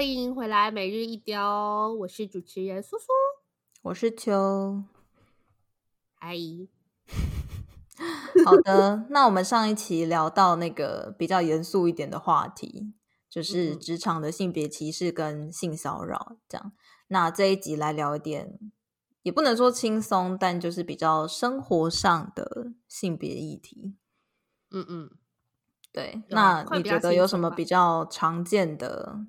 欢迎回来每日一雕，我是主持人苏苏，我是秋。阿姨，好的，那我们上一期聊到那个比较严肃一点的话题，就是职场的性别歧视跟性骚扰，这样。那这一集来聊一点，也不能说轻松，但就是比较生活上的性别议题。嗯嗯。对，那你觉得有什么比较常见的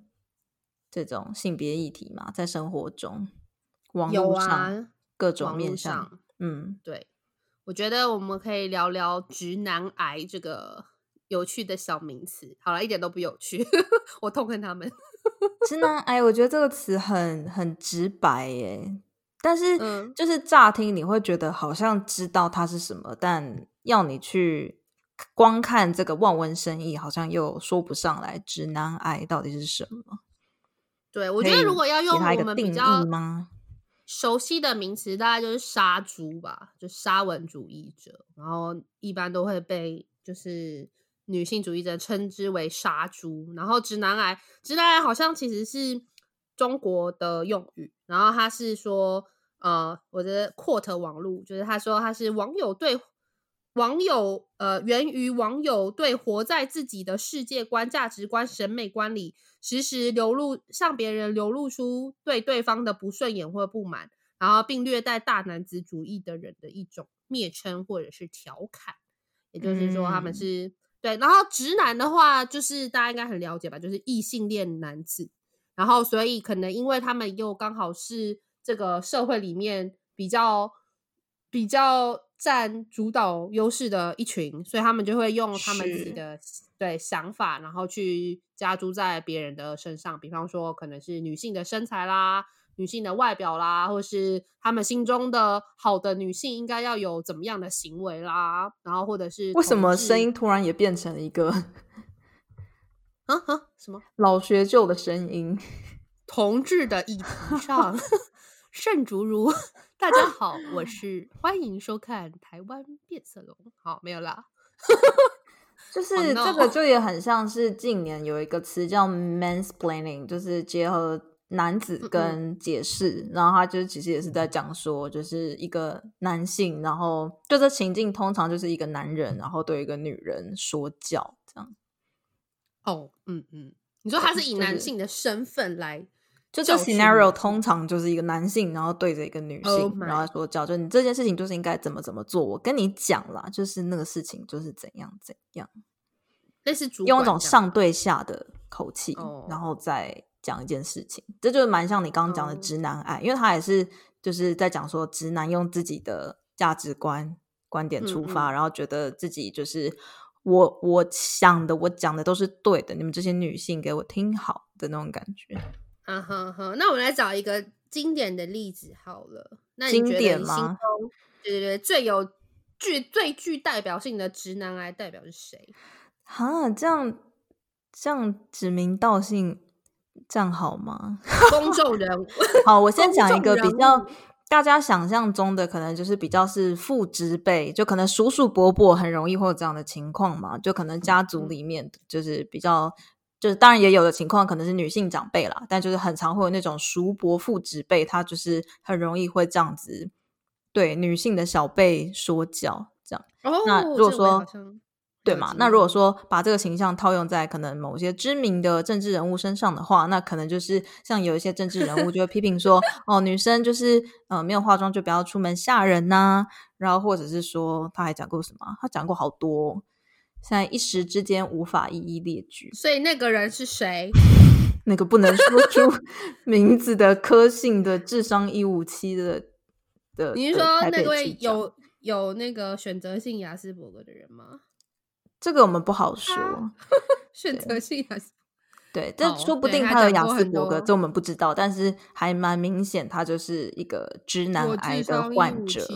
这种性别议题嘛？在生活中，网络上各种面向，上嗯，对，我觉得我们可以聊聊“直男癌”这个有趣的小名词。好了，一点都不有趣，我痛恨他们。直男癌，我觉得这个词很很直白耶，但是就是乍听你会觉得好像知道它是什么，但要你去。光看这个望文生义，好像又说不上来。直男癌到底是什么？对，我觉得如果要用我们比较？熟悉的名词，大概就是杀猪吧，就沙文主义者，然后一般都会被就是女性主义者称之为杀猪。然后直男癌，直男癌好像其实是中国的用语，然后他是说，呃，我的 quote 网路就是他说他是网友对。网友呃，源于网友对活在自己的世界观、价值观、审美观里，时时流露向别人流露出对对方的不顺眼或不满，然后并略带大男子主义的人的一种蔑称或者是调侃。也就是说，他们是、嗯、对。然后直男的话，就是大家应该很了解吧，就是异性恋男子。然后，所以可能因为他们又刚好是这个社会里面比较比较。占主导优势的一群，所以他们就会用他们自己的对想法，然后去加诸在别人的身上。比方说，可能是女性的身材啦、女性的外表啦，或是他们心中的好的女性应该要有怎么样的行为啦，然后或者是为什么声音突然也变成了一个 啊啊什么 老学究的声音？同志的议题上，圣竹如。大家 好，我是欢迎收看台湾变色龙。好，没有啦，就是这个就也很像是近年有一个词叫 mansplaining，就是结合男子跟解释，嗯嗯，然后他就其实也是在讲说，就是一个男性，然后就这情境通常就是一个男人，然后对一个女人说教这样。哦，嗯嗯，你说他是以男性的身份来。就这 scenario 通常就是一个男性，然后对着一个女性，oh、然后说教，就你这件事情就是应该怎么怎么做。我跟你讲啦，就是那个事情就是怎样怎样，类似主用一种上对下的口气，oh. 然后再讲一件事情，这就是蛮像你刚刚讲的直男癌，oh. 因为他也是就是在讲说直男用自己的价值观观点出发，嗯嗯，然后觉得自己就是我我想的我讲的都是对的，你们这些女性给我听好的那种感觉。啊哈哈，那我们来找一个经典的例子好了。那你觉得你心中，经典吗？对对对，最有具最具代表性的直男癌代表是谁？哈，这样这样指名道姓，这样好吗？公众人物，好，我先讲一个比较大家想象中的，可能就是比较是父之辈，就可能叔叔伯伯很容易会有这样的情况嘛，就可能家族里面就是比较。就是当然也有的情况可能是女性长辈啦，但就是很常会有那种叔伯父侄辈，他就是很容易会这样子对女性的小辈说教这样。哦，那如果说对嘛？那如果说把这个形象套用在可能某些知名的政治人物身上的话，那可能就是像有一些政治人物就会批评说，哦，女生就是呃没有化妆就不要出门吓人呐、啊，然后或者是说他还讲过什么？他讲过好多。现在一时之间无法一一列举，所以那个人是谁？那个不能说出 名字的科姓的智商一五七的的，你是说那位有有那个选择性雅斯伯格的人吗？这个我们不好说。选择性雅斯对，这说不定他有雅斯伯格，这我们不知道。但是还蛮明显，他就是一个直男癌的患者。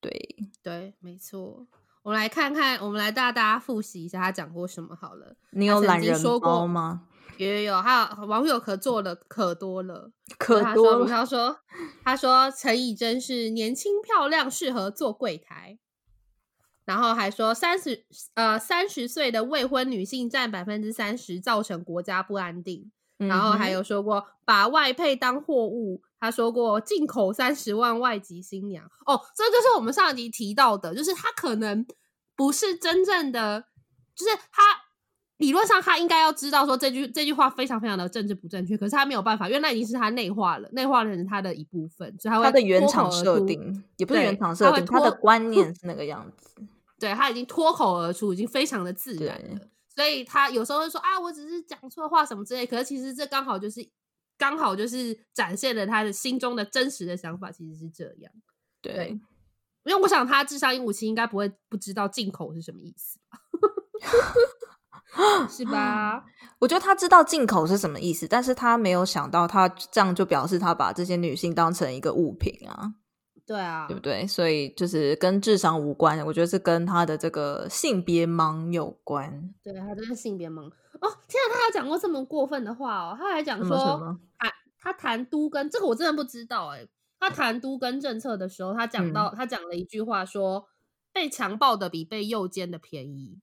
对对，没错。我们来看看，我们来大家复习一下他讲过什么好了。你有懒人包吗？有有有，还有网友可做了可多了，可多了。他说，他说陈以真是年轻漂亮，适合做柜台。然后还说三十呃三十岁的未婚女性占百分之三十，造成国家不安定。然后还有说过把外配当货物，他说过进口三十万外籍新娘。哦，这就是我们上一集提到的，就是他可能不是真正的，就是他理论上他应该要知道说这句这句话非常非常的政治不正确，可是他没有办法，因为那已经是他内化了，内化了成他的一部分，所以他会他的原厂设定也不是原厂设定，他的观念是那个样子，对，他已经脱口而出，已经非常的自然了。所以他有时候会说啊，我只是讲错话什么之类，可是其实这刚好就是刚好就是展现了他的心中的真实的想法，其实是这样。对，对，因为我想他智商鹦鹉七应该不会不知道进口是什么意思吧？是吧？我觉得他知道进口是什么意思，但是他没有想到他这样就表示他把这些女性当成一个物品啊。对啊，对不对？所以就是跟智商无关，我觉得是跟他的这个性别盲有关。对，他真的性别盲哦！天啊，他还讲过这么过分的话哦！他还讲说，他他谈都跟这个我真的不知道哎。他谈都跟政策的时候，他讲到、嗯、他讲了一句话说，说被强暴的比被诱奸的便宜。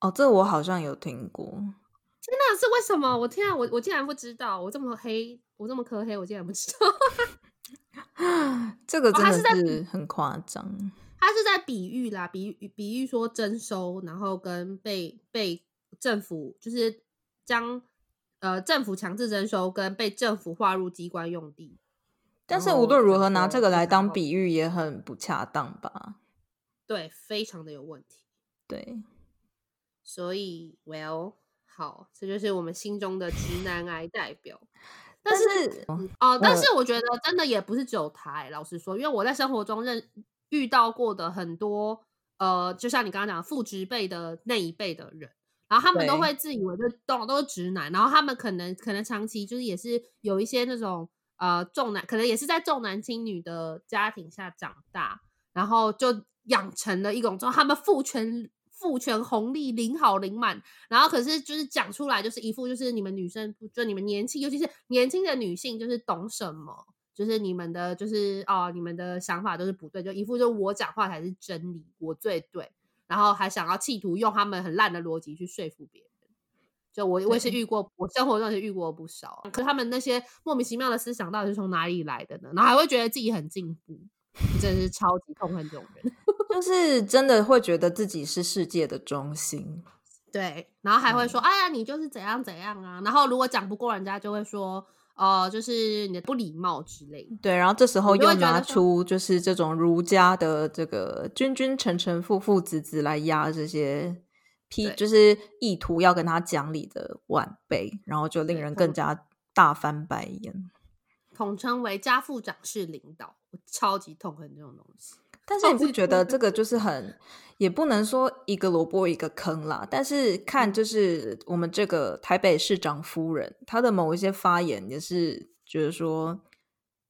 哦，这我好像有听过。天哪，是为什么？我天啊，我我竟然不知道！我这么黑，我这么科黑，我竟然不知道。这个真的是很夸张。哦，他是在比喻啦，比喻比喻说征收，然后跟被被政府就是将呃政府强制征收，跟被政府划入机关用地。但是无论如何，拿这个来当比喻也很不恰当吧？对，非常的有问题。对，所以 Well 好，这就是我们心中的直男癌代表。但是哦、呃，但是我觉得真的也不是只有他、欸。老实说，因为我在生活中认遇到过的很多呃，就像你刚刚讲父职辈的那一辈的人，然后他们都会自以为就都都是直男，然后他们可能可能长期就是也是有一些那种呃重男，可能也是在重男轻女的家庭下长大，然后就养成了一种，就他们父权。父权红利领好领满，然后可是就是讲出来就是一副就是你们女生就你们年轻，尤其是年轻的女性就是懂什么，就是你们的就是哦你们的想法都是不对，就一副就我讲话才是真理，我最对，然后还想要企图用他们很烂的逻辑去说服别人。就我我也是遇过，我生活中是遇过不少，可是他们那些莫名其妙的思想到底是从哪里来的呢？然后还会觉得自己很进步。真的是超级痛恨这种人，就是真的会觉得自己是世界的中心，对，然后还会说：“嗯、哎呀，你就是怎样怎样啊。”然后如果讲不过人家，就会说：“哦、呃，就是你的不礼貌之类的。”对，然后这时候又拿出就是这种儒家的这个君君臣臣父父子子来压这些批，就是意图要跟他讲理的晚辈，然后就令人更加大翻白眼。统称为家父长式领导，我超级痛恨这种东西。但是你不觉得这个就是很，也不能说一个萝卜一个坑啦。但是看就是我们这个台北市长夫人，她的某一些发言也是觉得说，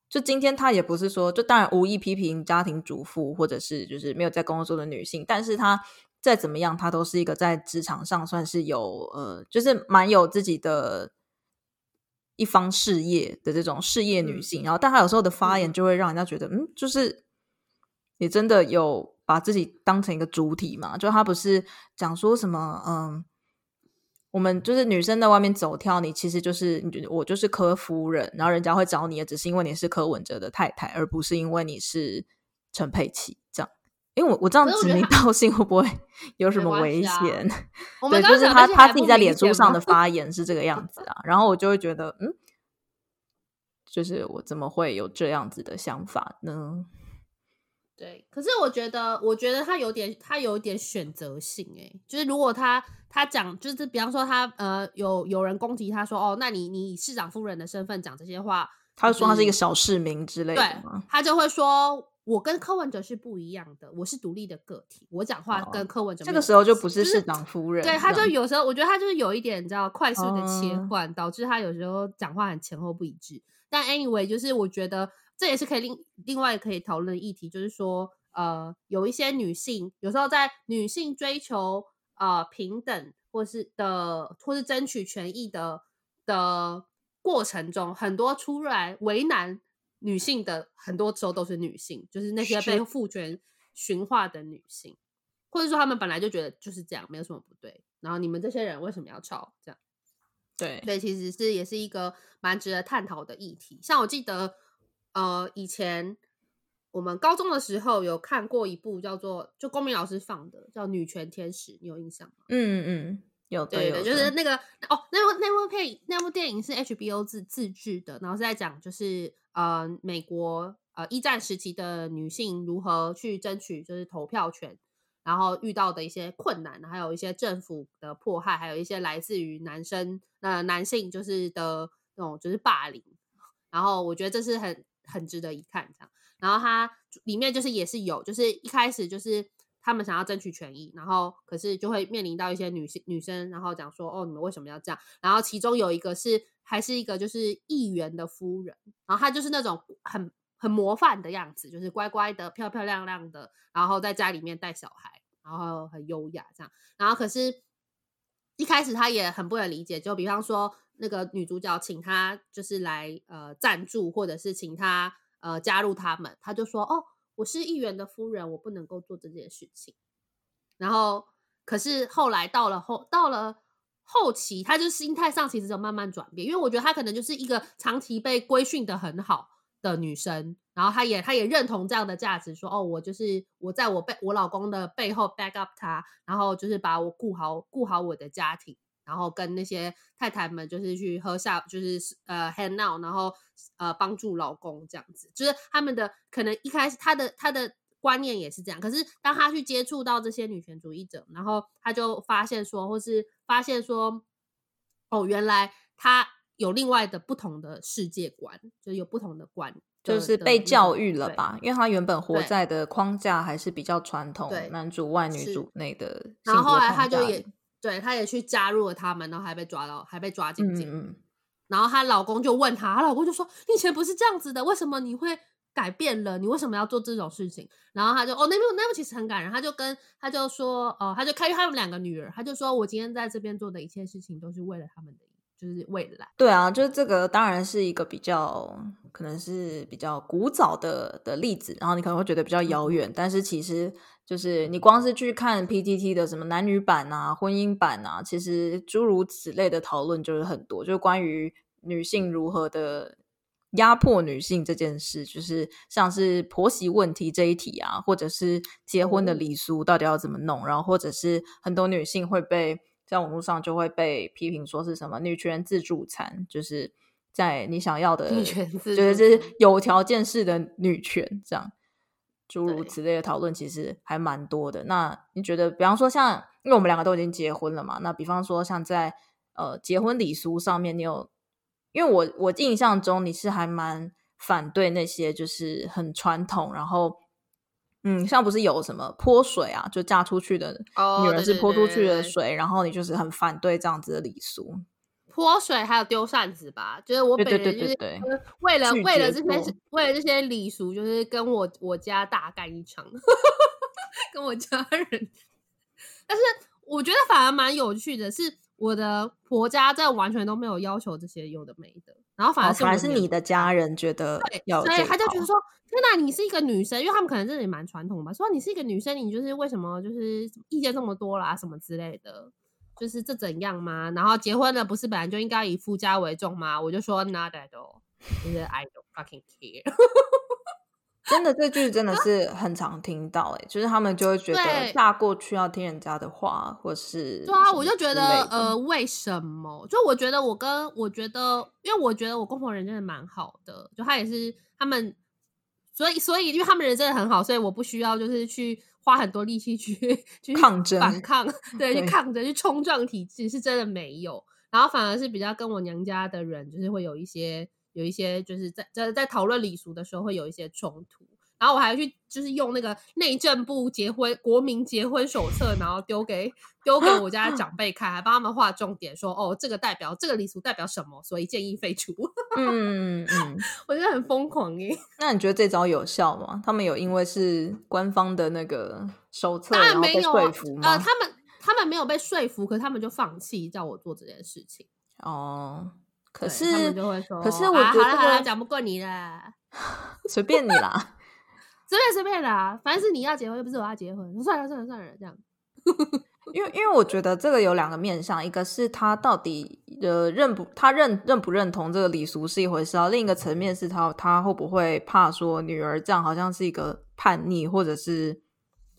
就今天她也不是说，就当然无意批评家庭主妇或者是就是没有在工作的女性，但是她再怎么样，她都是一个在职场上算是有呃，就是蛮有自己的。一方事业的这种事业女性，嗯、然后但她有时候的发言就会让人家觉得，嗯，嗯，就是你真的有把自己当成一个主体嘛？就她不是讲说什么，嗯，我们就是女生在外面走跳，你其实就是你觉得我就是柯夫人，然后人家会找你，也只是因为你是柯文哲的太太，而不是因为你是陈佩琪这样。因为我我这样指名道姓会不会 有什么危险？啊、对，就是他他自己在脸书上的 发言是这个样子啊，然后我就会觉得，嗯，就是我怎么会有这样子的想法呢？对，可是我觉得，我觉得他有点，他有点选择性诶、欸，就是如果他他讲，就是比方说他呃有有人攻击他说，哦，那你你以市长夫人的身份讲这些话，他就说他是一个小市民之类的，对，他就会说。我跟柯文哲是不一样的，我是独立的个体，我讲话跟柯文哲、哦、这个时候就不是市长夫人，就是、对，他就有时候我觉得他就是有一点你知道快速的切换，嗯、导致他有时候讲话很前后不一致。但 anyway，就是我觉得这也是可以另另外可以讨论的议题，就是说呃，有一些女性有时候在女性追求呃平等或是的或是争取权益的的过程中，很多出来为难。女性的很多时候都是女性，就是那些被父权驯化的女性，或者说他们本来就觉得就是这样，没有什么不对。然后你们这些人为什么要吵？这样对，对，其实是也是一个蛮值得探讨的议题。像我记得，呃，以前我们高中的时候有看过一部叫做就公民老师放的叫《女权天使》，你有印象吗？嗯嗯，有对，的就是那个哦，那部那部片那部电影是 HBO 自自制的，然后是在讲就是呃美国呃一战时期的女性如何去争取就是投票权。然后遇到的一些困难，还有一些政府的迫害，还有一些来自于男生呃男性就是的那种就是霸凌。然后我觉得这是很很值得一看这样。然后它里面就是也是有，就是一开始就是他们想要争取权益，然后可是就会面临到一些女性女生，然后讲说哦，你们为什么要这样？然后其中有一个是还是一个就是议员的夫人，然后她就是那种很。很模范的样子，就是乖乖的、漂漂亮亮的，然后在家里面带小孩，然后很优雅这样。然后可是，一开始她也很不能理解，就比方说那个女主角请她就是来呃赞助，或者是请她呃加入他们，她就说：“哦，我是议员的夫人，我不能够做这件事情。”然后可是后来到了后到了后期，他就心态上其实就慢慢转变，因为我觉得他可能就是一个长期被规训的很好。的女生，然后她也她也认同这样的价值，说哦，我就是我在我背我老公的背后 back up 他，然后就是把我顾好顾好我的家庭，然后跟那些太太们就是去喝下就是呃 hang out，然后呃帮助老公这样子，就是他们的可能一开始他的他的观念也是这样，可是当他去接触到这些女权主义者，然后他就发现说，或是发现说，哦，原来他。有另外的不同的世界观，就有不同的观，就是被教育了吧？因为他原本活在的框架还是比较传统，男主外女主内的。然后后来他就也对，她也去加入了他们，然后还被抓到，还被抓进去。嗯嗯。然后她老公就问她，她老公就说：“你以前不是这样子的，为什么你会改变了？你为什么要做这种事情？”然后她就哦，那部那部其实很感人，她就跟她就说哦，她就开，他有两个女儿，她就说我今天在这边做的一切事情都是为了他们的。就是未来，对啊，就是这个当然是一个比较可能是比较古早的的例子，然后你可能会觉得比较遥远，但是其实就是你光是去看 PTT 的什么男女版啊、婚姻版啊，其实诸如此类的讨论就是很多，就是关于女性如何的压迫女性这件事，就是像是婆媳问题这一题啊，或者是结婚的礼俗到底要怎么弄，然后或者是很多女性会被。在网络上就会被批评说是什么女权自助餐，就是在你想要的，女权自助餐就是有条件式的女权，这样诸如此类的讨论其实还蛮多的。那你觉得，比方说像，因为我们两个都已经结婚了嘛，那比方说像在呃结婚礼俗上面，你有，因为我我印象中你是还蛮反对那些就是很传统，然后。嗯，像不是有什么泼水啊，就嫁出去的女人是泼出去的水，oh, 对对对对，然后你就是很反对这样子的礼俗，泼水还有丢扇子吧？就是我本人就是为了为了这些为了这些礼俗，就是跟我我家大干一场，跟我家人。但是我觉得反而蛮有趣的是，我的婆家在完全都没有要求这些有的没的，然后反而是、哦、反而是你的家人觉得要，所以他就觉得说。天哪，你是一个女生，因为他们可能这里蛮传统吧。说你是一个女生，你就是为什么就是意见这么多啦，什么之类的，就是这怎样吗？然后结婚了不是本来就应该以夫家为重吗？我就说 not at all，就是 I don't fucking care。真的，这句真的是很常听到，哎，就是他们就会觉得嫁过去要听人家的话，或是对啊，我就觉得呃，为什么？就我觉得我跟我觉得，因为我觉得我公婆人真的蛮好的，就他也是他们。所以，所以，因为他们人真的很好，所以我不需要就是去花很多力气去 去抗争、反抗，对，去抗争、去冲撞体制，是真的没有。然后反而是比较跟我娘家的人，就是会有一些有一些，就是在在在讨论礼俗的时候会有一些冲突。然后我还去就是用那个内政部结婚国民结婚手册，然后丢给丢给我家的长辈看，还帮他们画重点说，说哦，这个代表这个礼俗代表什么，所以建议废除。嗯嗯，我觉得很疯狂耶。那你觉得这招有效吗？他们有因为是官方的那个手册，当然没有说服吗？呃，他们他们没有被说服，可是他们就放弃叫我做这件事情。哦，可是他们就会说，可是我觉得、啊、好了，讲不过你了，随便你啦。随便随便啦，反正是你要结婚，又不是我要结婚。算了算了算了，这样。因为因为我觉得这个有两个面向，一个是他到底呃认不他认认不认同这个礼俗是一回事啊，另一个层面是他他会不会怕说女儿这样好像是一个叛逆或者是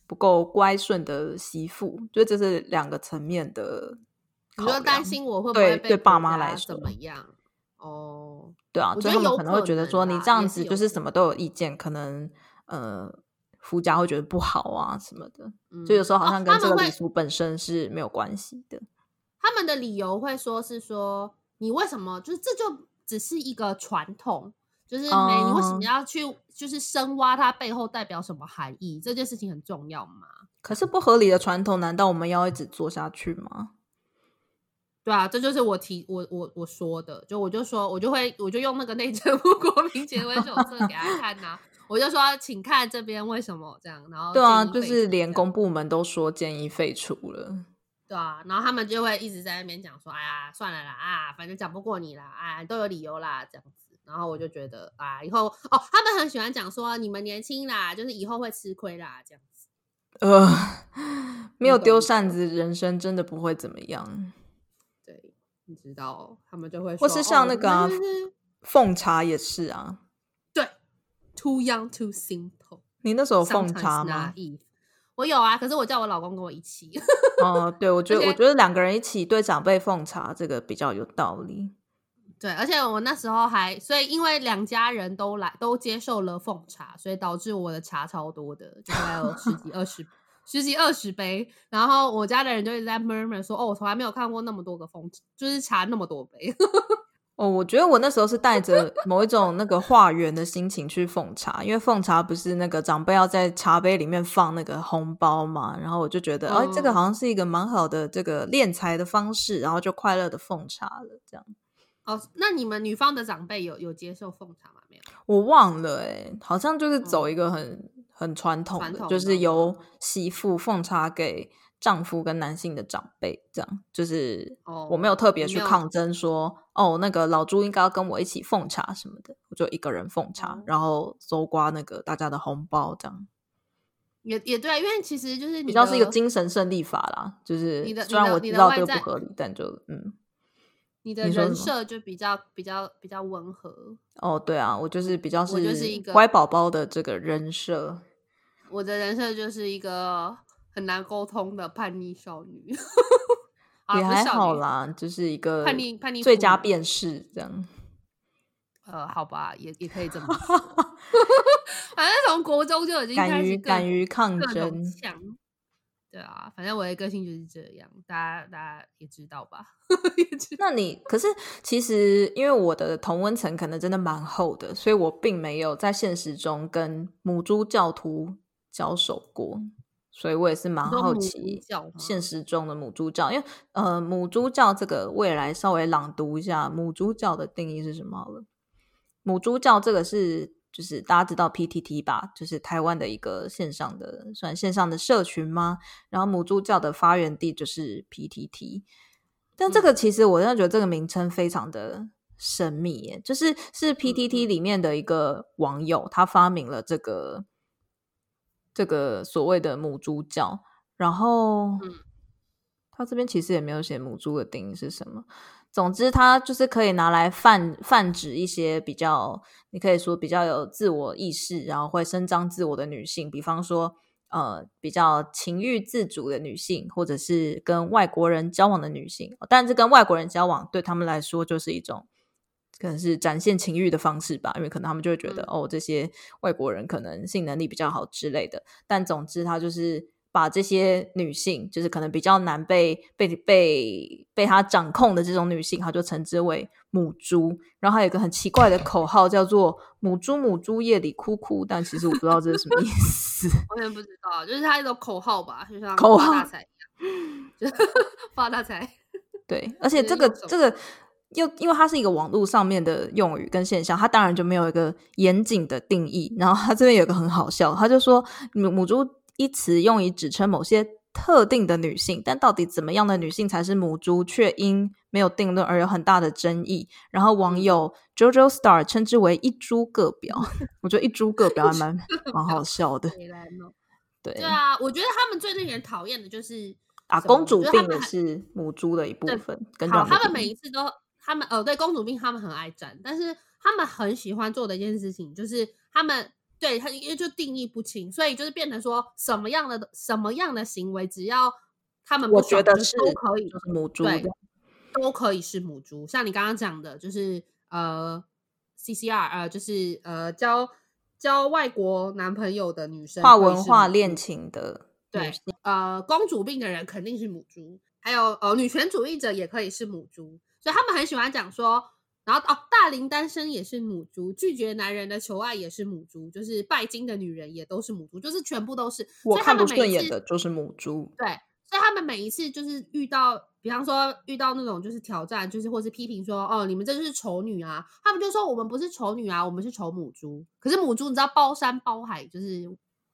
不够乖顺的媳妇，就这是两个层面的。你说担心我会不会被对爸妈来说怎么样？哦，对啊，就他们可能会觉得说你这样子就是什么都有意见，有可能呃夫家会觉得不好啊什么的，嗯、就有时候好像跟这个礼俗本身是没有关系的。他们的理由会说是说你为什么就是这就只是一个传统，就是没、嗯、你为什么要去就是深挖它背后代表什么含义？这件事情很重要吗？可是不合理的传统，难道我们要一直做下去吗？对啊，这就是我提我我我说的，就我就说我就会我就用那个内政部国民 结婚手册给他看呐、啊，我就说请看这边为什么这样，然后对啊，就是连公部门都说建议废除了，对啊，然后他们就会一直在那边讲说，哎呀，算了啦啊，反正讲不过你啦，啊，都有理由啦这样子，然后我就觉得啊，以后哦，他们很喜欢讲说你们年轻啦，就是以后会吃亏啦这样子，呃，没有丢扇子，人生真的不会怎么样。对你知道，他们就会说，或是像那个、啊哦、奉茶也是啊，对，too young too simple。你那时候奉茶吗？我有啊，可是我叫我老公跟我一起。哦，对，我觉得，我觉得两个人一起对长辈奉茶这个比较有道理。对，而且我那时候还，所以因为两家人都来都接受了奉茶，所以导致我的茶超多的，就大概有十几 二十。十几二十杯，然后我家的人就一直在 murmur 说：“哦，我从来没有看过那么多个奉，就是茶那么多杯。”哦，我觉得我那时候是带着 某一种那个化缘的心情去奉茶，因为奉茶不是那个长辈要在茶杯里面放那个红包嘛，然后我就觉得，哦、嗯，这个好像是一个蛮好的这个敛财的方式，然后就快乐的奉茶了，这样。哦，那你们女方的长辈有有接受奉茶吗？没有，我忘了、欸，哎，好像就是走一个很。嗯很传统的，统的就是由媳妇奉茶给丈夫跟男性的长辈，这样就是我没有特别去抗争说，哦，哦，那个老朱应该要跟我一起奉茶什么的，我就一个人奉茶，嗯、然后搜刮那个大家的红包，这样也也对，因为其实就是比较是一个精神胜利法啦，就是虽然我知道这个不合理，但就嗯。你的人设就比较比较比较温和哦，对啊，我就是比较是乖宝宝的这个人设。我的人设就是一个很难沟通的叛逆少女，也还好啦，就是一个叛逆叛逆最佳辨识这样。呃，好吧，也也可以这么 说。反正从国中就已经开始敢于敢于抗争。对啊，反正我的个性就是这样，大家大家也知道吧？那你可是其实因为我的同温层可能真的蛮厚的，所以我并没有在现实中跟母猪教徒交手过，所以我也是蛮好奇现实中的母猪教，因为呃母猪教这个未来稍微朗读一下母猪教的定义是什么好了。母猪教这个是。就是大家知道 PTT 吧，就是台湾的一个线上的算线上的社群吗？然后母猪教的发源地就是 PTT，但这个其实我真的觉得这个名称非常的神秘耶，就是是 PTT 里面的一个网友他发明了这个这个所谓的母猪教，然后他这边其实也没有写母猪的定义是什么。总之，它就是可以拿来泛泛指一些比较，你可以说比较有自我意识，然后会伸张自我的女性，比方说，呃，比较情欲自主的女性，或者是跟外国人交往的女性。但是跟外国人交往对他们来说就是一种，可能是展现情欲的方式吧，因为可能他们就会觉得，嗯、哦，这些外国人可能性能力比较好之类的。但总之，他就是。把这些女性，就是可能比较难被被被被他掌控的这种女性，他就称之为母猪。然后还有一个很奇怪的口号，叫做“母猪母猪夜里哭哭”，但其实我不知道这是什么意思。我也不知道，就是他一种口号吧，就像口号发大财一样，发大财。对，而且这个这个又因为它是一个网络上面的用语跟现象，它当然就没有一个严谨的定义。然后他这边有一个很好笑，他就说母母猪。一词用以指称某些特定的女性，但到底怎么样的女性才是母猪，却因没有定论而有很大的争议。然后网友 JoJo Star 称之为“一猪各表 ”，我觉得“一猪各表”还蛮蛮好笑的。对对啊，我觉得他们最令人讨厌的就是啊，公主病也是母猪的一部分。跟好，他们每一次都，他们呃，对公主病他们很爱战，但是他们很喜欢做的一件事情就是他们对他因为就定义不清，所以就是变成说什么样的什么样的行为，只要他们我觉得是都可以，就是母猪对，都可以是母猪。像你刚刚讲的，就是呃，CCR 呃，就是呃，交交外国男朋友的女生，跨文化恋情的。对，呃，公主病的人肯定是母猪，还有呃，女权主义者也可以是母猪，所以他们很喜欢讲说，然后哦，大龄单身也是母猪，拒绝男人的求爱也是母猪，就是拜金的女人也都是母猪，就是全部都是。我看不顺眼的就是母猪。对，所以他们每一次就是遇到，比方说遇到那种就是挑战，就是或是批评说，哦，你们这就是丑女啊，他们就说我们不是丑女啊，我们是丑母猪。可是母猪你知道包山包海，就是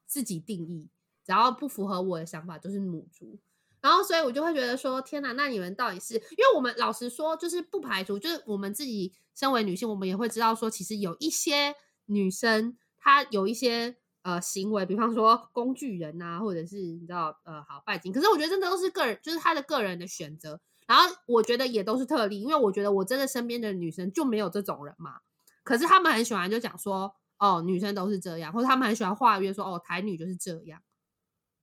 自己定义。只要不符合我的想法，就是母猪。然后，所以我就会觉得说，天哪，那你们到底是？因为我们老实说，就是不排除，就是我们自己身为女性，我们也会知道说，其实有一些女生，她有一些呃行为，比方说工具人啊，或者是你知道呃好拜金。可是我觉得真的都是个人，就是她的个人的选择。然后我觉得也都是特例，因为我觉得我真的身边的女生就没有这种人嘛。可是他们很喜欢就讲说，哦，女生都是这样，或者他们很喜欢化约说，哦，台女就是这样。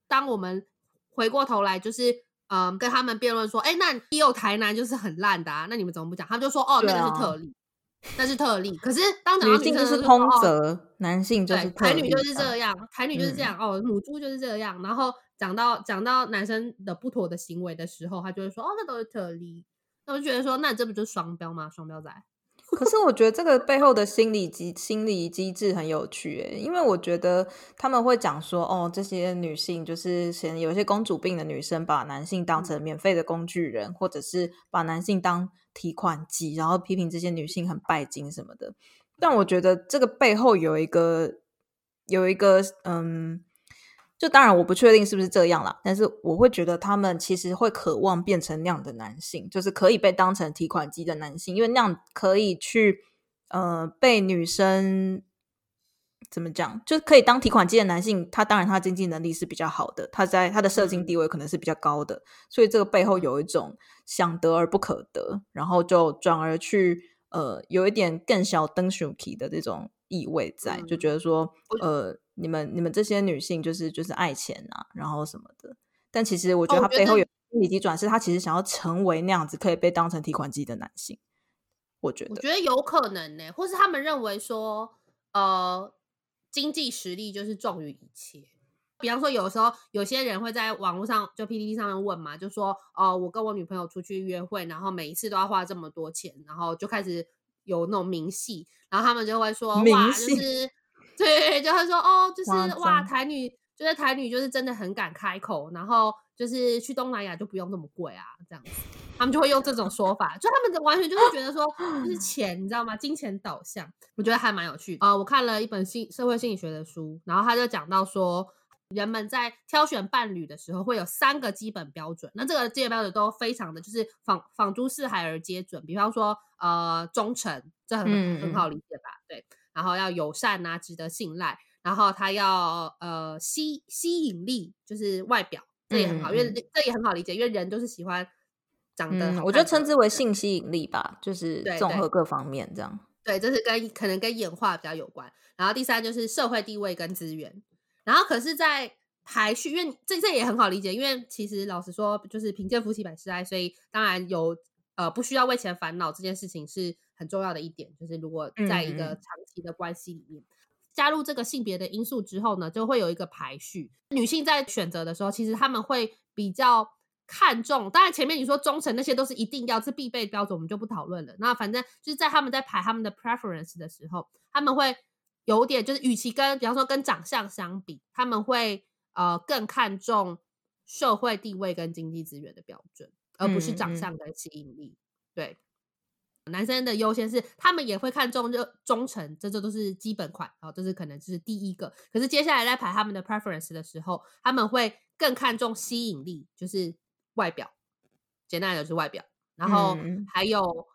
当我们回过头来，就是嗯，跟他们辩论说，哎，那也有台南就是很烂的啊，那你们怎么不讲？他们就说，哦，那个是特例，那是特例。可是当讲到女性就是通则，男性就是台女就是这样，台女就是这样，哦，母猪就是这样。然后讲到讲到男生的不妥的行为的时候，他就会说，哦，那都是特例。那我就觉得说，那这不就是双标吗？双标仔。可是我觉得这个背后的心理机心理机制很有趣诶，因为我觉得他们会讲说，哦，这些女性就是嫌有些公主病的女生把男性当成免费的工具人，或者是把男性当提款机，然后批评这些女性很拜金什么的。但我觉得这个背后有一个有一个嗯。就当然我不确定是不是这样啦，但是我会觉得他们其实会渴望变成那样的男性，就是可以被当成提款机的男性，因为那样可以去呃被女生怎么讲，就可以当提款机的男性。他当然他经济能力是比较好的，他在他的社经地位可能是比较高的，所以这个背后有一种想得而不可得，然后就转而去呃有一点更小灯熊皮的这种意味在，就觉得说呃。你们你们这些女性就是就是爱钱啊，然后什么的。但其实我觉得他背后有心理机转，是他其实想要成为那样子可以被当成提款机的男性。我觉得，我觉得有可能呢、欸，或是他们认为说，呃，经济实力就是重于一切。比方说，有时候有些人会在网络上就 PPT 上面问嘛，就说，哦、呃，我跟我女朋友出去约会，然后每一次都要花这么多钱，然后就开始有那种明细，然后他们就会说，哇，就是。对，就他说哦，就是哇，台女就是台女，就是真的很敢开口，然后就是去东南亚就不用那么贵啊，这样子，他们就会用这种说法，就他们的完全就是觉得说，就是钱，你知道吗？金钱导向，我觉得还蛮有趣啊、呃。我看了一本心社会心理学的书，然后他就讲到说，人们在挑选伴侣的时候会有三个基本标准，那这个基本标准都非常的就是仿仿诸四海而皆准，比方说呃忠诚，这很很好理解吧？对。然后要友善啊，值得信赖。然后他要呃吸吸引力，就是外表，这也很好，嗯、因为这也很好理解，因为人都是喜欢长得好、嗯。我觉得称之为性吸引力吧，就是综合各方面这样。对，对，这是跟可能跟演化比较有关。然后第三就是社会地位跟资源。然后可是，在排序，因为这这也很好理解，因为其实老实说，就是贫贱夫妻百事哀，所以当然有呃不需要为钱烦恼这件事情是。很重要的一点就是，如果在一个长期的关系里面、嗯、加入这个性别的因素之后呢，就会有一个排序。女性在选择的时候，其实他们会比较看重。当然，前面你说忠诚那些都是一定要是必备标准，我们就不讨论了。那反正就是在他们在排他们的 preference 的时候，他们会有点就是，与其跟比方说跟长相相比，他们会呃更看重社会地位跟经济资源的标准，而不是长相跟吸引力。嗯、对。男生的优先是，他们也会看重就忠诚，这这都是基本款，好，这是可能就是第一个。可是接下来在排他们的 preference 的时候，他们会更看重吸引力，就是外表，简单来说是外表，然后还有、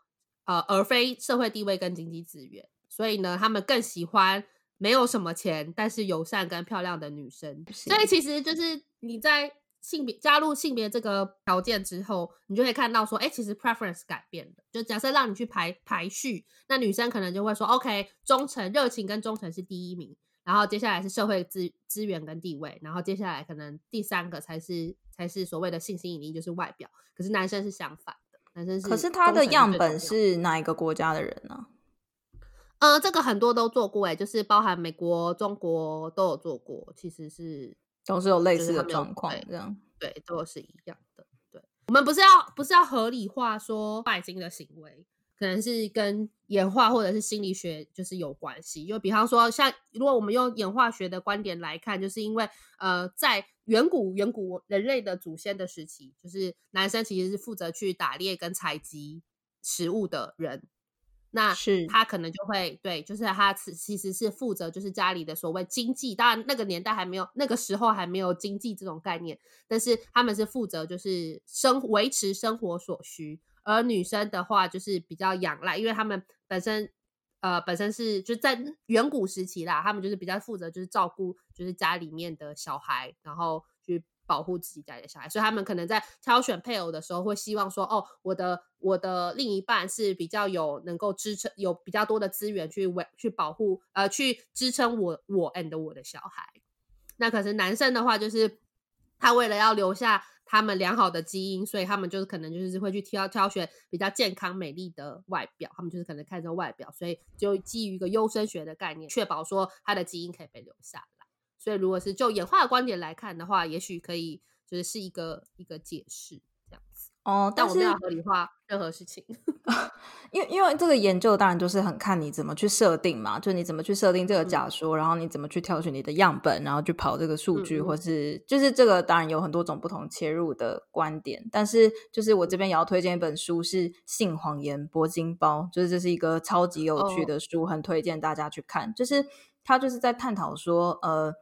嗯、呃，而非社会地位跟经济资源。所以呢，他们更喜欢没有什么钱，但是友善跟漂亮的女生。所以其实就是你在。性别加入性别这个条件之后，你就会看到说，哎，其实 preference 改变了。就假设让你去排排序，那女生可能就会说，OK，忠诚、热情跟忠诚是第一名，然后接下来是社会资资源跟地位，然后接下来可能第三个才是才是所谓的性吸引力，就是外表。可是男生是相反的，男生是。可是他的样本是哪一个国家的人呢？呃，这个很多都做过，哎，就是包含美国、中国都有做过，其实是都是有类似的状况，这样对，都是一样的。对，我们不是要不是要合理化说拜金的行为，可能是跟演化或者是心理学就是有关系。就比方说，像如果我们用演化学的观点来看，就是因为呃，在远古远古人类的祖先的时期，就是男生其实是负责去打猎跟采集食物的人。那是他可能就会对，就是他其实是负责就是家里的所谓经济，当然那个年代还没有，那个时候还没有经济这种概念，但是他们是负责就是生维持生活所需，而女生的话就是比较仰赖，因为他们本身呃本身是就在远古时期啦，他们就是比较负责就是照顾就是家里面的小孩，然后去。保护自己家里的小孩，所以他们可能在挑选配偶的时候，会希望说：“哦，我的我的另一半是比较有能够支撑，有比较多的资源去维去保护，呃，去支撑我我 and 我的小孩。”那可是男生的话，就是他为了要留下他们良好的基因，所以他们就是可能就是会去挑挑选比较健康美丽的外表，他们就是可能看重外表，所以就基于一个优生学的概念，确保说他的基因可以被留下。所以，如果是就演化的观点来看的话，也许可以就是是一个一个解释这样子哦。但，但我们要合理化任何事情，因为因为这个研究当然就是很看你怎么去设定嘛，就你怎么去设定这个假说，嗯、然后你怎么去挑选你的样本，然后去跑这个数据，嗯、或是就是这个当然有很多种不同切入的观点。但是，就是我这边也要推荐一本书，是《性谎言铂金包》，就是这是一个超级有趣的书，哦、很推荐大家去看。就是他就是在探讨说，呃。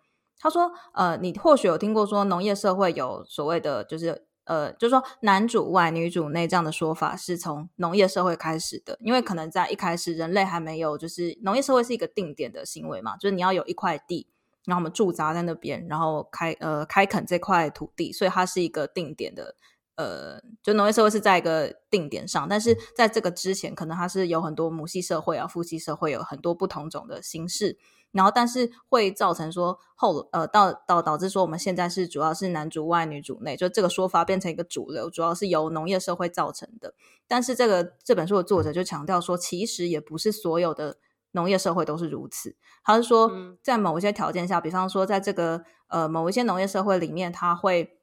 他说：“呃，你或许有听过说农业社会有所谓的，就是呃，就是说男主外女主内这样的说法，是从农业社会开始的。因为可能在一开始人类还没有，就是农业社会是一个定点的行为嘛，就是你要有一块地，然后我们驻扎在那边，然后开呃开垦这块土地，所以它是一个定点的。呃，就农业社会是在一个定点上，但是在这个之前，可能它是有很多母系社会啊、父系社会，有很多不同种的形式。”然后，但是会造成说后呃，到到导致说我们现在是主要是男主外女主内，就这个说法变成一个主流，主要是由农业社会造成的。但是这个这本书的作者就强调说，其实也不是所有的农业社会都是如此。他是说，在某一些条件下，比方说在这个呃某一些农业社会里面，他会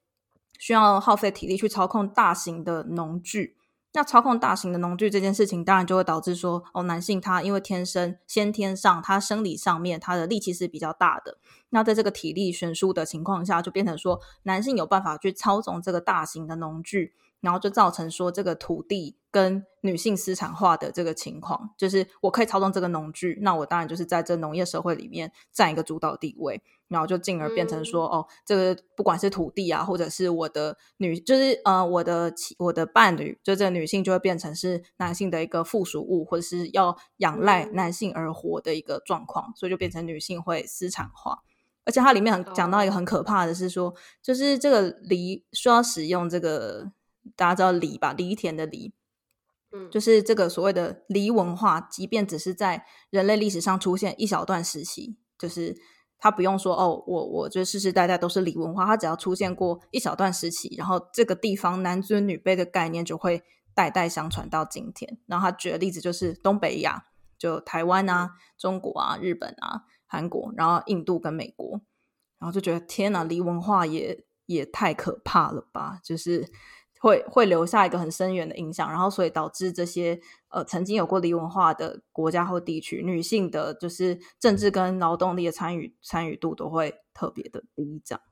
需要耗费体力去操控大型的农具。那操控大型的农具这件事情，当然就会导致说，哦，男性他因为天生先天上他生理上面他的力气是比较大的，那在这个体力悬殊的情况下，就变成说男性有办法去操纵这个大型的农具。然后就造成说这个土地跟女性私产化的这个情况，就是我可以操纵这个农具，那我当然就是在这农业社会里面占一个主导地位，然后就进而变成说，嗯、哦，这个不管是土地啊，或者是我的女，就是呃我的我的伴侣，就这个女性就会变成是男性的一个附属物，或者是要仰赖男性而活的一个状况，所以就变成女性会私产化。而且它里面很讲到一个很可怕的是说，就是这个犁需要使用这个。大家知道犁吧？犁田的犁，嗯，就是这个所谓的犁文化。即便只是在人类历史上出现一小段时期，就是他不用说哦，我我就世世代代都是犁文化。他只要出现过一小段时期，然后这个地方男尊女卑的概念就会代代相传到今天。然后他举的例子就是东北亚，就台湾啊、中国啊、日本啊、韩国，然后印度跟美国，然后就觉得天哪，犁文化也也太可怕了吧，就是。会会留下一个很深远的影响，然后所以导致这些呃曾经有过离文化的国家或地区，女性的就是政治跟劳动力的参与参与度都会特别的低。这样，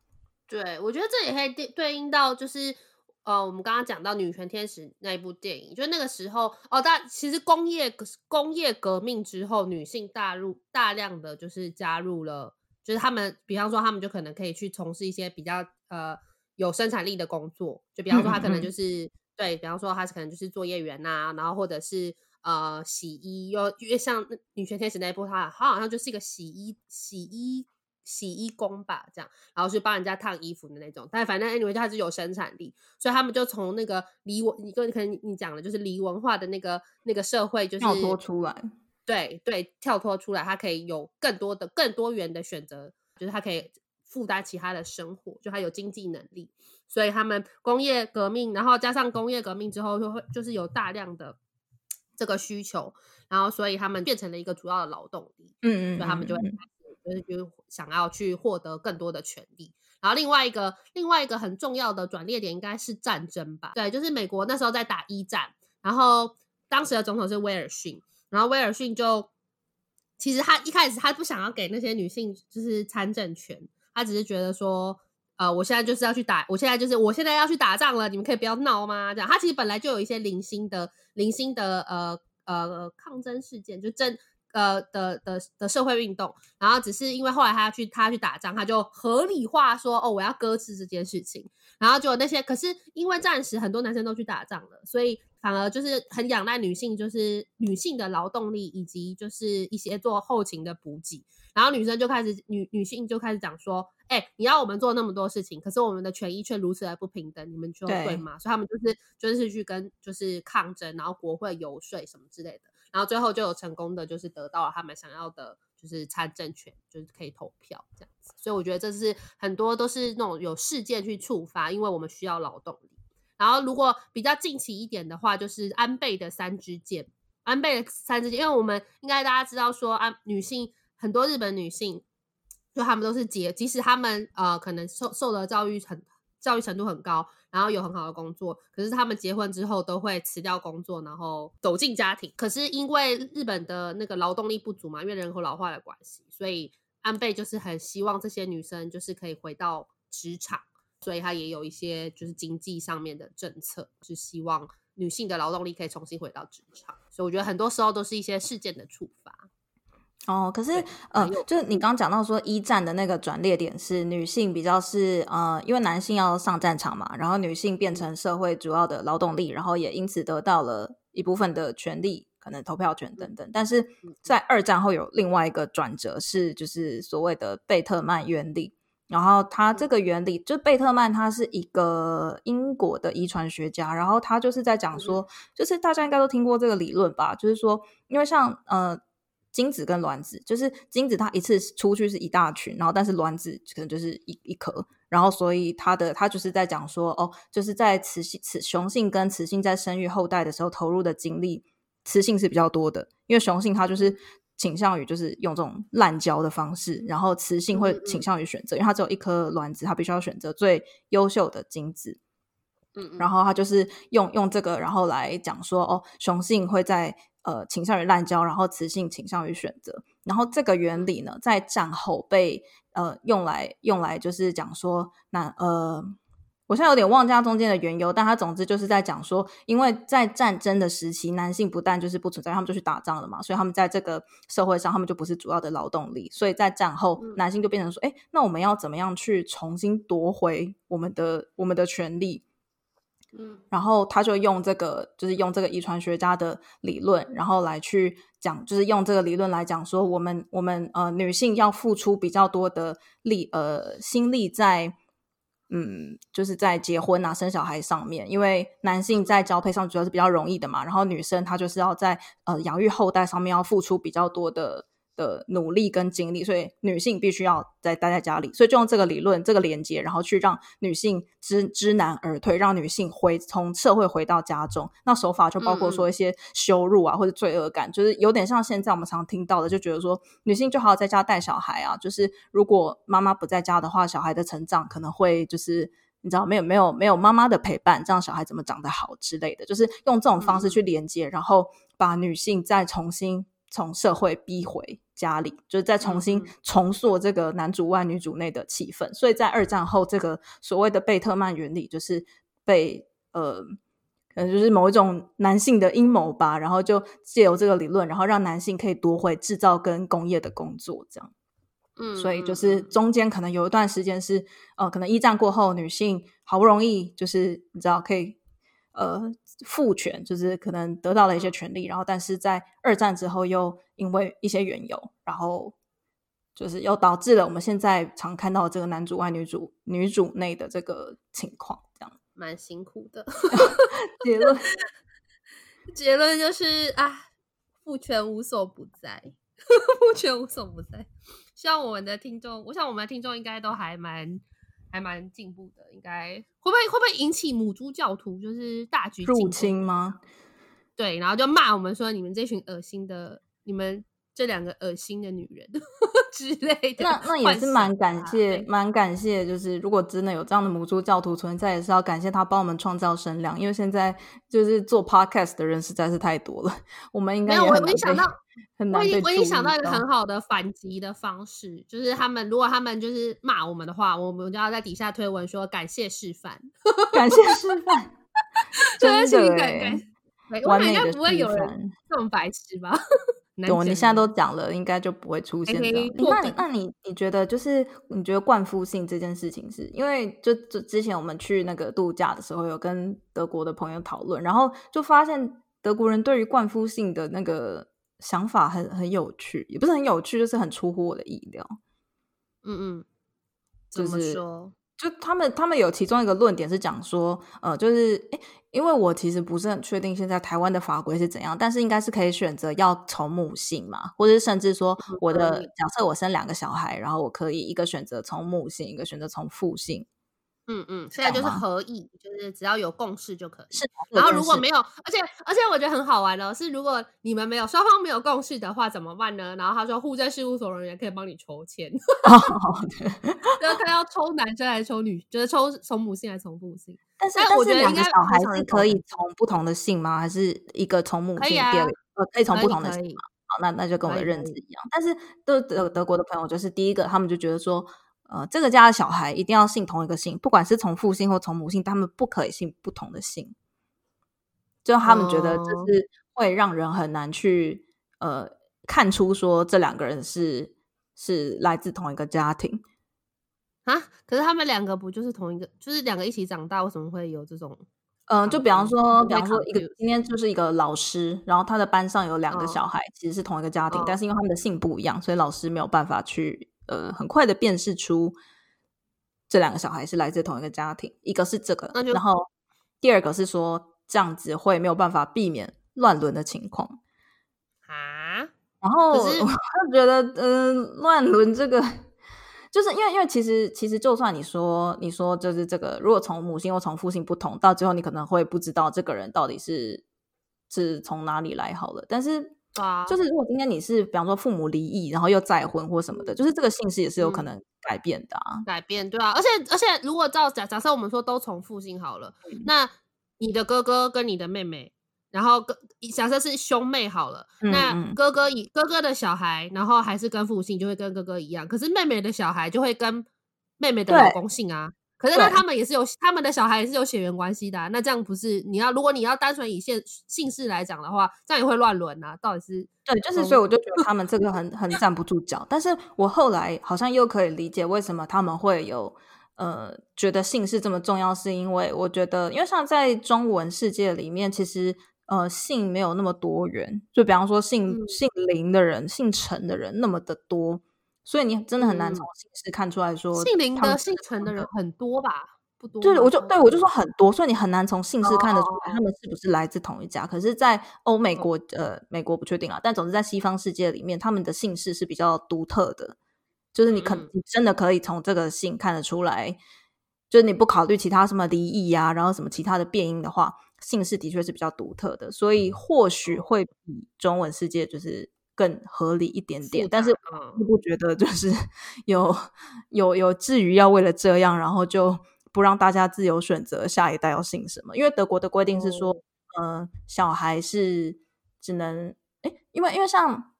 对，我觉得这也可以对对应到就是呃我们刚刚讲到《女权天使》那一部电影，就那个时候哦，但其实工业工业革命之后，女性大入大量的就是加入了，就是他们比方说他们就可能可以去从事一些比较呃。有生产力的工作，就比方说他可能就是、对，比方说他可能就是作业员呐、啊，然后或者是呃洗衣，又因为像女权天使那一部，他他好像就是一个洗衣洗衣洗衣工吧，这样，然后去帮人家烫衣服的那种。但反正 anyway，它是有生产力，所以他们就从那个离文，你跟可能你讲的就是离文化的那个那个社会，就是跳脱出来。对对，跳脱出来，它可以有更多的、更多元的选择，就是它可以负担其他的生活，就他有经济能力。所以他们工业革命，然后加上工业革命之后，就会就是有大量的这个需求，然后所以他们变成了一个主要的劳动力。嗯，嗯嗯，所以他们就会就是就想要去获得更多的权利。然后另外一个另外一个很重要的转捩点应该是战争吧？对，就是美国那时候在打一战，然后当时的总统是威尔逊。然后威尔逊就，其实他一开始他不想要给那些女性就是参政权，他只是觉得说，呃，我现在就是要去打，我现在就是我现在要去打仗了，你们可以不要闹吗？这样，他其实本来就有一些零星的零星的呃呃抗争事件，就真呃的的的社会运动，然后只是因为后来他要去他去打仗，他就合理化说，哦，我要搁置这件事情，然后就那些，可是因为暂时很多男生都去打仗了，所以。反而就是很仰赖女性，就是女性的劳动力，以及就是一些做后勤的补给。然后女生就开始女女性就开始讲说：“哎、欸，你要我们做那么多事情，可是我们的权益却如此的不平等，你们就对吗？”对，所以他们就是就是去跟就是抗争，然后国会游说什么之类的，然后最后就有成功的就是得到了他们想要的，就是参政权，就是可以投票这样子。所以我觉得这是很多都是那种有事件去触发，因为我们需要劳动力。然后，如果比较近期一点的话，就是安倍的三支箭。安倍的三支箭，因为我们应该大家知道说，啊，女性很多日本女性，就她们都是结，即使她们呃可能受受的教育很教育程度很高，然后有很好的工作，可是她们结婚之后都会辞掉工作，然后走进家庭。可是因为日本的那个劳动力不足嘛，因为人口老化的关系，所以安倍就是很希望这些女生就是可以回到职场。所以它也有一些就是经济上面的政策，是希望女性的劳动力可以重新回到职场。所以我觉得很多时候都是一些事件的触发。哦，可是呃，就是你刚刚讲到说一战的那个转捩点是女性比较是呃，因为男性要上战场嘛，然后女性变成社会主要的劳动力，然后也因此得到了一部分的权利，可能投票权等等。但是在二战后有另外一个转折，是就是所谓的贝特曼原理。然后他这个原理，就贝特曼他是一个英国的遗传学家，然后他就是在讲说，就是大家应该都听过这个理论吧，就是说，因为像呃精子跟卵子，就是精子它一次出去是一大群，然后但是卵子可能就是一一颗，然后所以他的他就是在讲说，哦，就是在雌性雌雄性跟雌性在生育后代的时候投入的精力，雌性是比较多的，因为雄性它就是。倾向于就是用这种滥交的方式，然后雌性会倾向于选择，因为它只有一颗卵子，它必须要选择最优秀的精子。嗯，嗯，然后它就是用用这个，然后来讲说哦，雄性会在呃倾向于滥交，然后雌性倾向于选择。然后这个原理呢，在战后被呃用来用来就是讲说那呃。我现在有点忘记它中间的缘由，但他总之就是在讲说，因为在战争的时期，男性不但就是不存在，他们就去打仗了嘛，所以他们在这个社会上，他们就不是主要的劳动力，所以在战后，男性就变成说，哎、嗯，那我们要怎么样去重新夺回我们的我们的权利？嗯，然后他就用这个，就是用这个遗传学家的理论，然后来去讲，就是用这个理论来讲说，我们我们呃女性要付出比较多的力呃心力在。嗯，就是在结婚啊、生小孩上面，因为男性在交配上主要是比较容易的嘛，然后女生她就是要在呃养育后代上面要付出比较多的。的努力跟精力，所以女性必须要在待在家里，所以就用这个理论、这个连接，然后去让女性知知难而退，让女性回从社会回到家中。那手法就包括说一些羞辱啊，嗯、或者罪恶感，就是有点像现在我们常听到的，就觉得说女性就好好在家带小孩啊，就是如果妈妈不在家的话，小孩的成长可能会就是你知道没有没有没有妈妈的陪伴，这样小孩怎么长得好之类的，就是用这种方式去连接，嗯、然后把女性再重新从社会逼回。家里就是再重新重塑这个男主外女主内的气氛，所以在二战后，这个所谓的贝特曼原理就是被呃，可能就是某一种男性的阴谋吧，然后就借由这个理论，然后让男性可以夺回制造跟工业的工作，这样。嗯，所以就是中间可能有一段时间是呃，可能一战过后，女性好不容易就是你知道可以。呃，父权就是可能得到了一些权利，然后但是在二战之后又因为一些缘由，然后就是又导致了我们现在常看到这个男主外女主女主内的这个情况，这样蛮辛苦的。结论结论就是啊，父权无所不在，父权无所不在。希望我们的听众，我想我们的听众应该都还蛮还蛮进步的，应该会不会会不会引起母猪教徒就是大举入侵吗？对，然后就骂我们说你们这群恶心的你们。这两个恶心的女人 之类的，那那也是蛮感谢，蛮感谢。就是如果真的有这样的母猪教徒存在，也是要感谢他帮我们创造声量。因为现在就是做 podcast 的人实在是太多了，我们应该。没有，我已经想到，很难我已经我已经想到一个很好的反击的方式，就是他们如果他们就是骂我们的话，我们就要在底下推文说感谢示范，感谢示范，真的感我应该不会有人这种白痴吧？对，你现在都讲了，应该就不会出现这样。那你那你你觉得，就是你觉得冠夫性这件事情是，是因为就就之前我们去那个度假的时候，有跟德国的朋友讨论，然后就发现德国人对于冠夫性的那个想法很很有趣，也不是很有趣，就是很出乎我的意料。嗯嗯，怎么说？就他们，他们有其中一个论点是讲说，呃，就是，诶，因为我其实不是很确定现在台湾的法规是怎样，但是应该是可以选择要从母姓嘛，或者是甚至说，我的假设我生两个小孩，然后我可以一个选择从母姓，一个选择从父姓。嗯嗯，现在就是合意，就是只要有共识就可以。是，然后如果没有，而且而且我觉得很好玩的是，如果你们没有双方没有共识的话，怎么办呢？然后他说，户政事务所人员可以帮你抽签，就是他要抽男生还是抽女，就是抽从母姓还是从父姓。但是我觉得两个小孩是可以从不同的姓吗？还是一个从母姓，第二个呃可以从不同的姓吗？好，那那就跟我的认知一样。但是德德德国的朋友就是第一个，他们就觉得说。呃，这个家的小孩一定要姓同一个姓，不管是从父姓或从母姓，他们不可以姓不同的姓。就他们觉得这是会让人很难去呃看出说这两个人是是来自同一个家庭啊。可是他们两个不就是同一个，就是两个一起长大，为什么会有这种？嗯、呃，就比方说，比方说一个今天就是一个老师，然后他的班上有两个小孩，其实是同一个家庭，但是因为他们的姓不一样，所以老师没有办法去。呃，很快的辨识出这两个小孩是来自同一个家庭，一个是这个，然后第二个是说这样子会没有办法避免乱伦的情况啊。然后我就觉得，嗯、呃，乱伦这个，就是因为因为其实其实就算你说你说就是这个，如果从母性或从父性不同，到最后你可能会不知道这个人到底是是从哪里来好了，但是。啊，就是如果今天你是，比方说父母离异，然后又再婚或什么的，就是这个姓氏也是有可能改变的啊。嗯、改变，对啊，而且而且，如果照假假设我们说都从父姓好了，嗯、那你的哥哥跟你的妹妹，然后哥假设是兄妹好了，嗯、那哥哥以哥哥的小孩，然后还是跟父姓，就会跟哥哥一样，可是妹妹的小孩就会跟妹妹的老公姓啊。可是那他们也是有他们的小孩也是有血缘关系的，啊，那这样不是你要如果你要单纯以姓姓氏来讲的话，这样也会乱伦啊？到底是对，就是所以我就觉得他们这个很 很站不住脚。但是我后来好像又可以理解为什么他们会有呃觉得姓氏这么重要，是因为我觉得因为像在中文世界里面，其实呃姓没有那么多元，就比方说姓、嗯、姓林的人、姓陈的人那么的多。所以你真的很难从姓氏看出来说、嗯、姓林的、姓陈的人很多吧？不多。对，我就对我就说很多，所以你很难从姓氏看得出来他们是不是来自同一家。哦、可是，在欧美国，呃，美国不确定啊，但总之在西方世界里面，他们的姓氏是比较独特的，就是你可、嗯、你真的可以从这个姓看得出来，就是你不考虑其他什么离异呀，然后什么其他的变音的话，姓氏的确是比较独特的，所以或许会比中文世界就是。更合理一点点，但是我不觉得就是 有有有至于要为了这样，然后就不让大家自由选择下一代要姓什么？因为德国的规定是说，嗯、呃，小孩是只能诶，因为因为像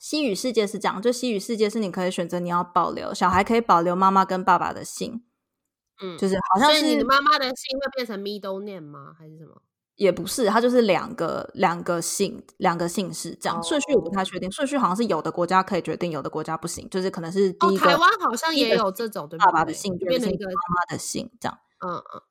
西语世界是这样，就西语世界是你可以选择你要保留小孩可以保留妈妈跟爸爸的姓，嗯，就是好像是你的妈妈的姓会变成 middle name 吗？还是什么？也不是，它就是两个两个姓两个姓氏这样顺序我不太确定，顺序好像是有的国家可以决定，有的国家不行，就是可能是第一个。哦、台湾好像也有这种，对？爸爸的姓变成一个妈妈的姓这样。嗯嗯。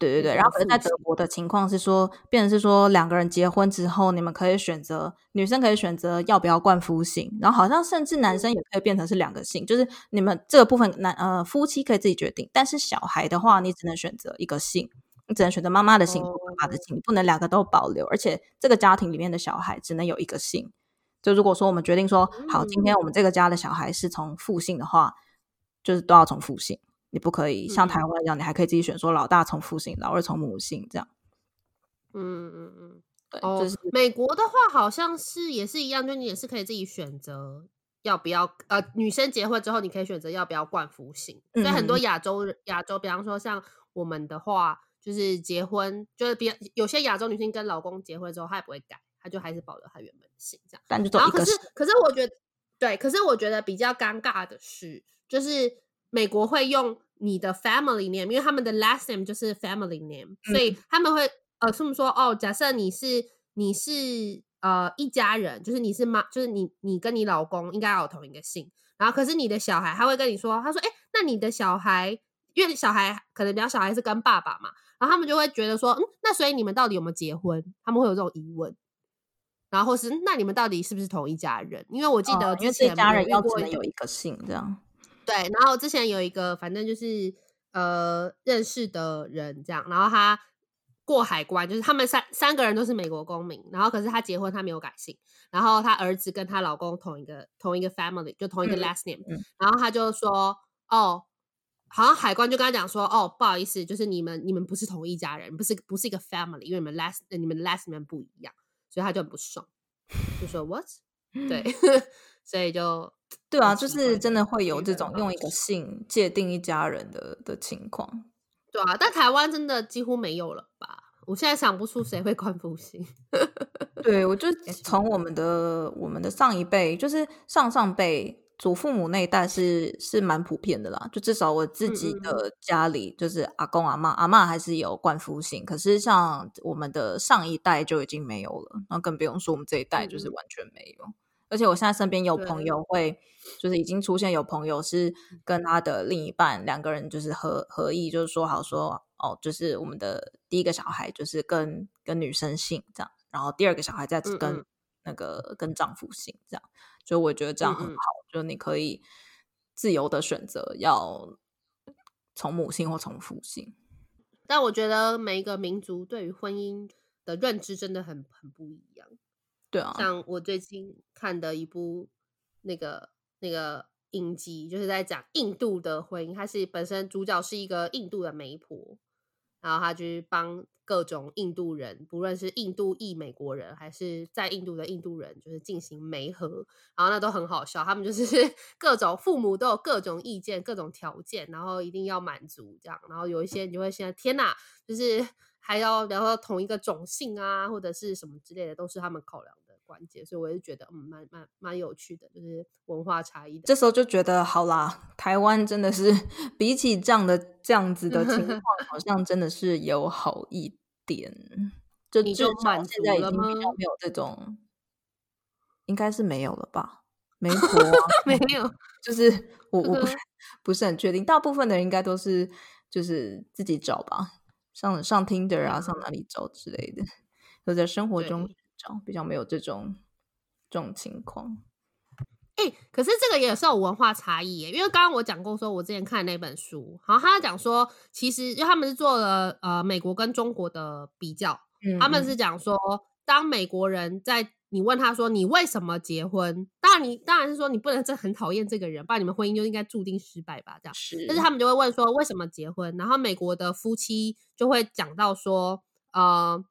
对对对，然后可是在德国的情况是说，变成是说两个人结婚之后，你们可以选择，女生可以选择要不要冠夫姓，然后好像甚至男生也可以变成是两个姓，就是你们这个部分男呃夫妻可以自己决定，但是小孩的话，你只能选择一个姓，你只能选择妈妈的姓或爸爸的姓，你不能两个都保留，而且这个家庭里面的小孩只能有一个姓。就如果说我们决定说好，今天我们这个家的小孩是从父姓的话，就是都要从父姓。你不可以像台湾一样，嗯、你还可以自己选，说老大从父姓，老二从母姓这样。嗯嗯嗯，对，哦、就是美国的话好像是也是一样，就你也是可以自己选择要不要。呃，女生结婚之后，你可以选择要不要冠夫姓。所以很多亚洲亚洲，比方说像我们的话，就是结婚就是比有些亚洲女性跟老公结婚之后，她也不会改，她就还是保留她原本的姓这样。但就然后可是可是我觉得对，可是我觉得比较尴尬的是，就是。美国会用你的 family name，因为他们的 last name 就是 family name，嗯、所以他们会呃这么说哦，假设你是你是呃一家人，就是你是妈，就是你你跟你老公应该要有同一个姓，然后可是你的小孩他会跟你说，他说哎，那你的小孩，因为小孩可能比较小孩是跟爸爸嘛，然后他们就会觉得说，嗯，那所以你们到底有没有结婚？他们会有这种疑问，然后或是那你们到底是不是同一家人？因为我记得之前、家人要只能有一个姓这样。对，然后之前有一个，反正就是呃认识的人这样，然后他过海关，就是他们三三个人都是美国公民，然后可是他结婚他没有改姓，然后他儿子跟他老公同一个同一个 family，就同一个 last name，嗯嗯，然后他就说哦，好像海关就跟他讲说哦，不好意思，就是你们你们不是同一家人，不是不是一个 family，因为你们 last 你们 last name 不一样，所以他就很不爽，就说 what？对，所以就。对啊，就是真的会有这种用一个姓界定一家人的的情况。对啊，但台湾真的几乎没有了吧？我现在想不出谁会冠夫姓。对，我就从我们的我们的上一辈，就是上上辈祖父母那一代是是蛮普遍的啦。就至少我自己的家里，就是阿公阿嬷，阿嬷还是有冠夫姓，可是像我们的上一代就已经没有了，然后更不用说我们这一代就是完全没有。而且我现在身边有朋友会，就是已经出现有朋友是跟他的另一半两个人就是合合意，就是说好说哦，就是我们的第一个小孩就是跟跟女生姓这样，然后第二个小孩再跟那个跟丈夫姓这样，就我觉得这样很好，就你可以自由的选择要从母性或从父性。但我觉得每一个民族对于婚姻的认知真的很很不一样。对啊，像我最近看的一部那个那个影集，就是在讲印度的婚姻。它是本身主角是一个印度的媒婆，然后他就是帮各种印度人，不论是印度裔美国人，还是在印度的印度人，就是进行媒合。然后那都很好笑，他们就是 各种父母都有各种意见、各种条件，然后一定要满足这样。然后有一些你就会现在天哪，就是。还要然后同一个种姓啊，或者是什么之类的，都是他们考量的关键，所以我就觉得嗯，蛮蛮蛮有趣的，就是文化差异的。这时候就觉得好啦，台湾真的是比起这样的这样子的情况，好像真的是有好一点。就至少现在已经比较没有这种，应该是没有了吧？媒 婆没有，就是我我不是 不是很确定，大部分的人应该都是就是自己找吧。上上 Tinder 啊，上哪里找之类的，都在生活中找，比较没有这种这种情况。哎、欸，可是这个也是有文化差异耶，因为刚刚我讲过，说我之前看那本书，然后他讲说，其实因为他们是做了呃美国跟中国的比较，嗯、他们是讲说，当美国人在。你问他说：“你为什么结婚？”当然你，你当然是说你不能真很讨厌这个人，不然你们婚姻就应该注定失败吧？这样是。但是他们就会问说：“为什么结婚？”然后美国的夫妻就会讲到说：“呃，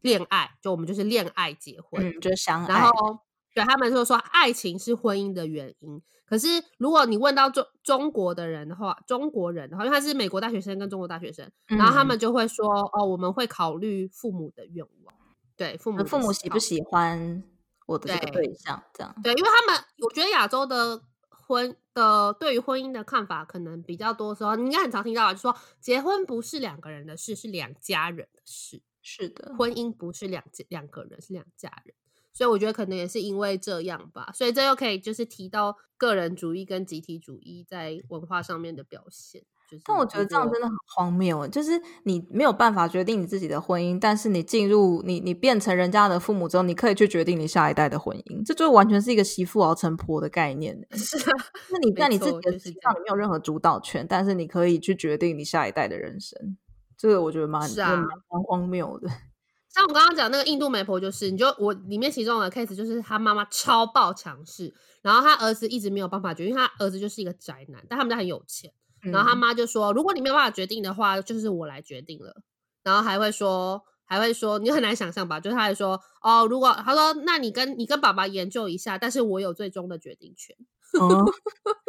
恋爱，就我们就是恋爱结婚，嗯、就是相爱。”然后对他们就说：“爱情是婚姻的原因。”可是如果你问到中中国的人的话，中国人的话，因为他是美国大学生跟中国大学生，嗯、然后他们就会说：“哦，我们会考虑父母的愿望。”对父母，父母喜不喜欢我的这个对象？对这样对，因为他们我觉得亚洲的婚的对于婚姻的看法可能比较多时候，你应该很常听到，就说结婚不是两个人的事，是两家人的事。是的，婚姻不是两两个人，是两家人。所以我觉得可能也是因为这样吧。所以这又可以就是提到个人主义跟集体主义在文化上面的表现。就是，但我觉得这样真的很荒谬。就是你没有办法决定你自己的婚姻，但是你进入你你变成人家的父母之后，你可以去决定你下一代的婚姻。这就完全是一个媳妇熬成婆的概念。是啊，那你在你自己的身上你没有任何主导权，但是你可以去决定你下一代的人生。这个我觉得蛮是啊，蛮荒谬的。像我刚刚讲那个印度媒婆，就是你就我里面其中的 case 就是他妈妈超爆强势，然后他儿子一直没有办法决定，因为他儿子就是一个宅男，但他们家很有钱。然后他妈就说：“如果你没有办法决定的话，就是我来决定了。”然后还会说，还会说，你很难想象吧？就是他还说：“哦，如果他说，那你跟你跟爸爸研究一下，但是我有最终的决定权。嗯”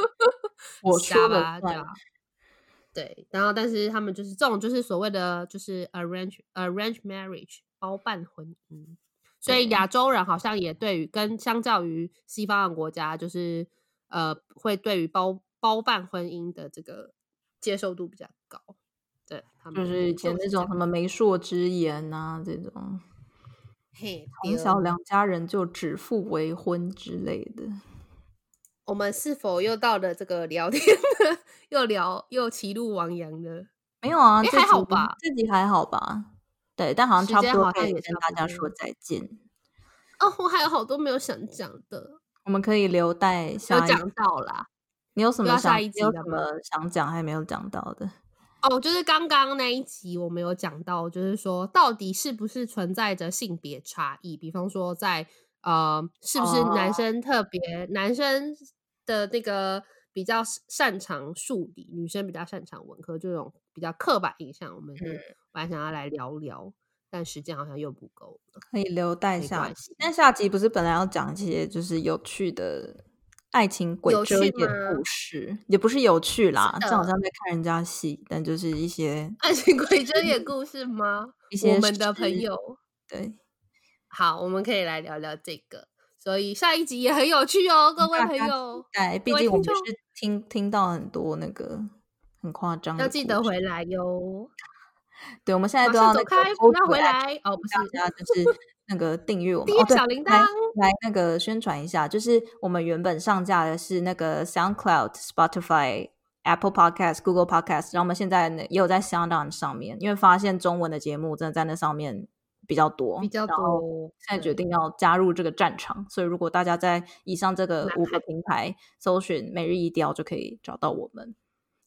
我瞎吧，对啊，对。然后，但是他们就是这种，就是所谓的就是 arrange arrange marriage 包办婚姻。所以亚洲人好像也对于跟相较于西方的国家，就是呃，会对于包。包办婚姻的这个接受度比较高，对，他们就是以前那种什么媒妁之言啊，这种，嘿，从小两家人就指腹为婚之类的。我们是否又到了这个聊天又聊又歧路亡羊的？没有啊，还好吧，自己还好吧？对，但好像差不多可以跟大家说再见。哦，我还有好多没有想讲的，我们可以留待下一讲到啦。你有什么想？你有什么想讲还没有讲到的？哦，就是刚刚那一集我没有讲到，就是说到底是不是存在着性别差异？比方说在呃，是不是男生特别、哦、男生的那个比较擅长数理，女生比较擅长文科，这种比较刻板印象，我们是本来想要来聊聊，嗯、但时间好像又不够了，可以留待下集。但下集不是本来要讲一些就是有趣的？爱情鬼遮眼故事也不是有趣啦，这好像在看人家戏，但就是一些爱情鬼遮眼故事吗？一些我们的朋友对，好，我们可以来聊聊这个，所以下一集也很有趣哦，各位朋友。哎，毕竟我们是听听到很多那个很夸张，要记得回来哟。对，我们现在都要走开，不要回来哦，不是，就是。那个订阅我们，小铃铛、哦、来来那个宣传一下，就是我们原本上架的是那个 SoundCloud、Spotify、Apple Podcast、Google Podcast，然后我们现在呢也有在 SoundOn 上面，因为发现中文的节目真的在那上面比较多，比较多，现在决定要加入这个战场，所以如果大家在以上这个五个平台搜寻“每日一雕”就可以找到我们，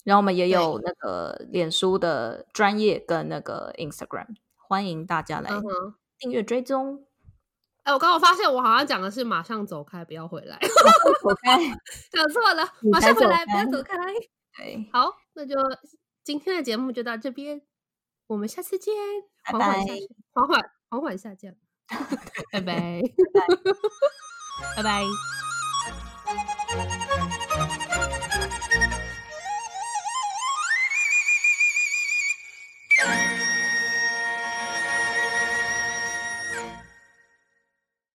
然后我们也有那个脸书的专业跟那个 Instagram，欢迎大家来。Uh. 订阅追踪，哎、欸，我刚刚发现我好像讲的是马上走开，不要回来，走开，讲错了，马上回来，不要走开。对，好，那就今天的节目就到这边，我们下次见，缓缓下，缓缓缓缓下降，拜拜，拜拜。